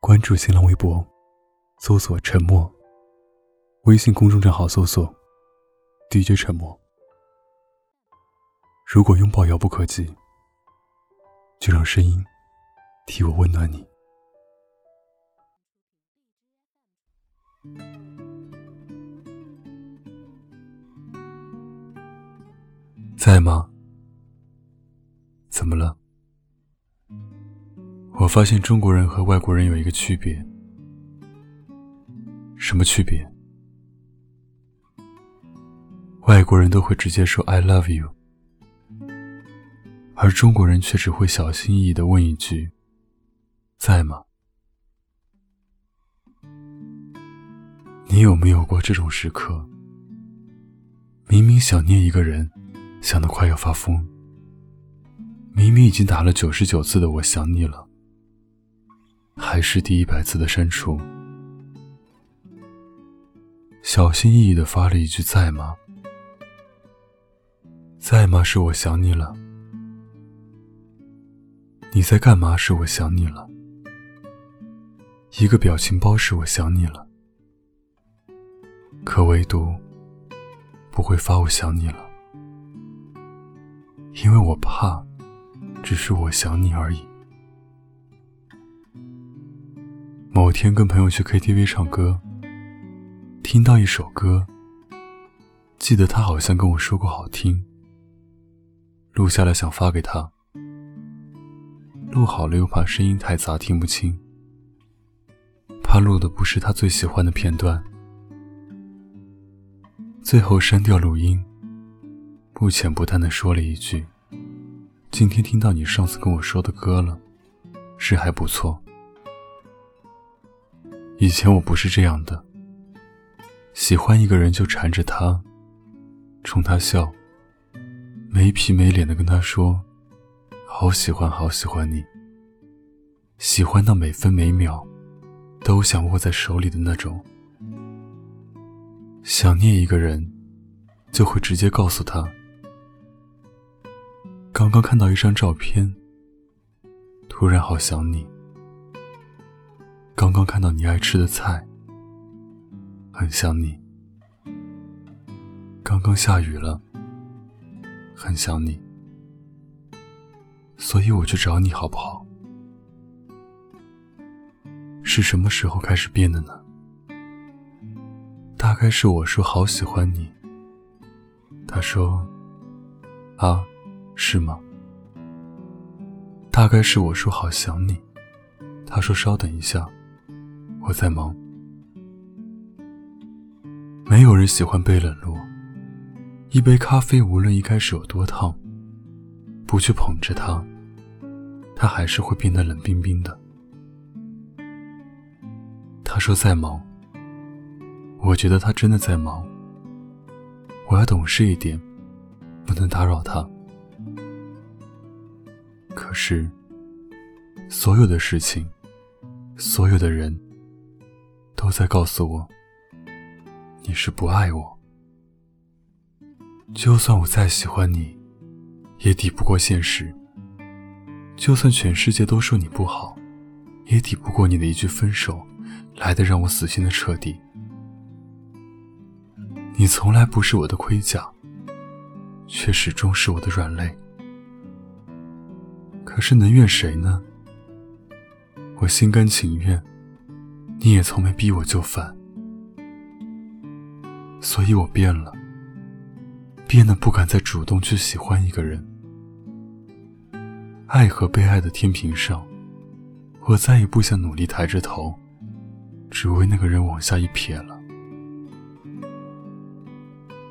关注新浪微博，搜索“沉默”。微信公众账号搜索 “DJ 沉默”。如果拥抱遥不可及，就让声音替我温暖你。在吗？怎么了？我发现中国人和外国人有一个区别。什么区别？外国人都会直接说 “I love you”，而中国人却只会小心翼翼的问一句：“在吗？”你有没有过这种时刻？明明想念一个人。想得快要发疯。明明已经打了九十九次的“我想你了”，还是第一百次的删除。小心翼翼的发了一句“在吗？在吗？”是我想你了。你在干嘛？是我想你了。一个表情包是我想你了。可唯独不会发“我想你了”。因为我怕，只是我想你而已。某天跟朋友去 KTV 唱歌，听到一首歌，记得他好像跟我说过好听，录下来想发给他，录好了又怕声音太杂听不清，怕录的不是他最喜欢的片段，最后删掉录音。不浅不淡的说了一句：“今天听到你上次跟我说的歌了，是还不错。以前我不是这样的，喜欢一个人就缠着他，冲他笑，没皮没脸的跟他说，好喜欢好喜欢你，喜欢到每分每秒都想握在手里的那种。想念一个人，就会直接告诉他。”刚刚看到一张照片，突然好想你。刚刚看到你爱吃的菜，很想你。刚刚下雨了，很想你。所以我去找你好不好？是什么时候开始变的呢？大概是我说好喜欢你，他说啊。是吗？大概是我说好想你，他说稍等一下，我在忙。没有人喜欢被冷落，一杯咖啡无论一开始有多烫，不去捧着它，它还是会变得冷冰冰的。他说在忙，我觉得他真的在忙。我要懂事一点，不能打扰他。可是，所有的事情，所有的人，都在告诉我，你是不爱我。就算我再喜欢你，也抵不过现实。就算全世界都说你不好，也抵不过你的一句分手，来的让我死心的彻底。你从来不是我的盔甲，却始终是我的软肋。可是能怨谁呢？我心甘情愿，你也从没逼我就范，所以我变了，变得不敢再主动去喜欢一个人。爱和被爱的天平上，我再也不想努力抬着头，只为那个人往下一撇了。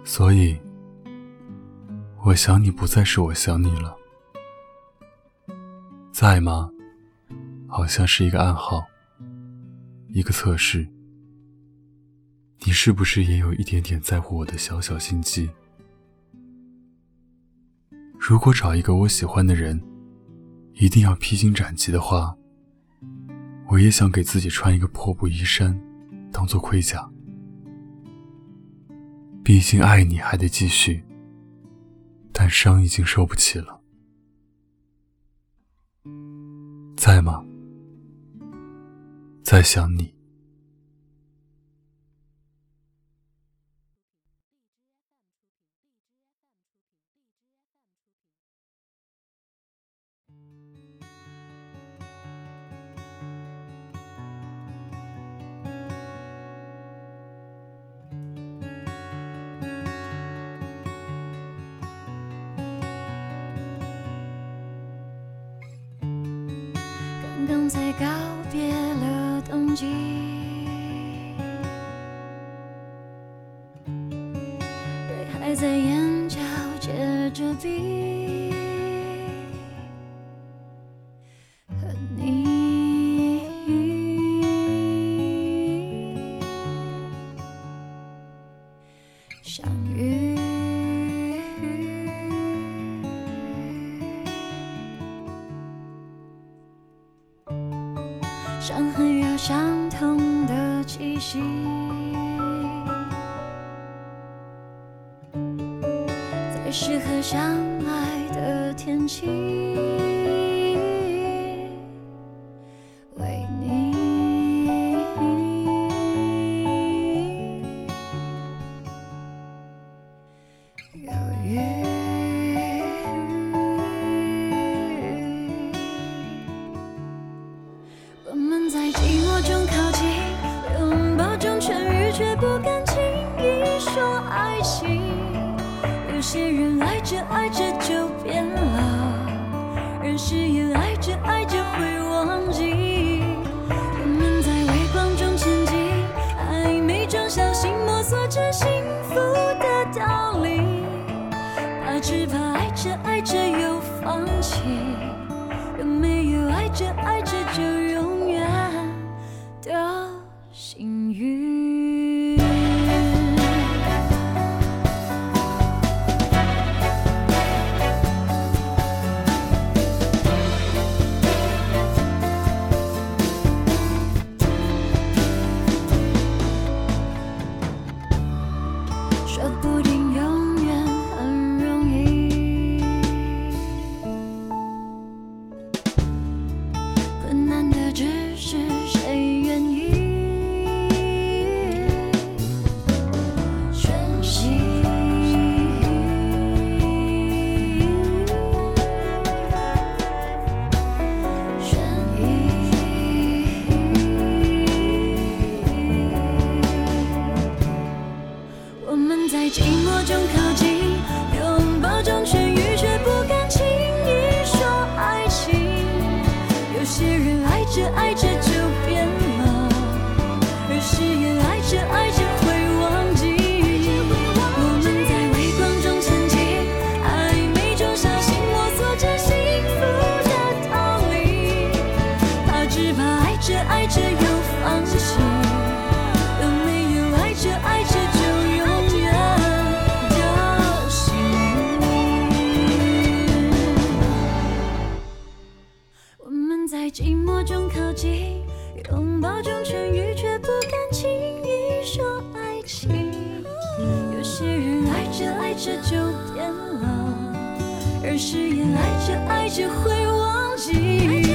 所以，我想你不再是我想你了。在吗？好像是一个暗号，一个测试。你是不是也有一点点在乎我的小小心机？如果找一个我喜欢的人，一定要披荆斩棘的话，我也想给自己穿一个破布衣衫，当做盔甲。毕竟爱你还得继续，但伤已经受不起了。在吗？在想你。刚才告别了冬季，雨还在眼息，在适合相爱的天气，为你有些人爱着爱着就变了，而誓言爱着爱着会忘记。我们在微光中前进，暧昧中小心摸索着幸福的道理，怕只怕爱着爱着又放弃。我们在寂寞中靠近，在寂寞中靠近，拥抱中痊愈，却不敢轻易说爱情。有些人爱着爱着就变老，而誓言爱着爱着会忘记。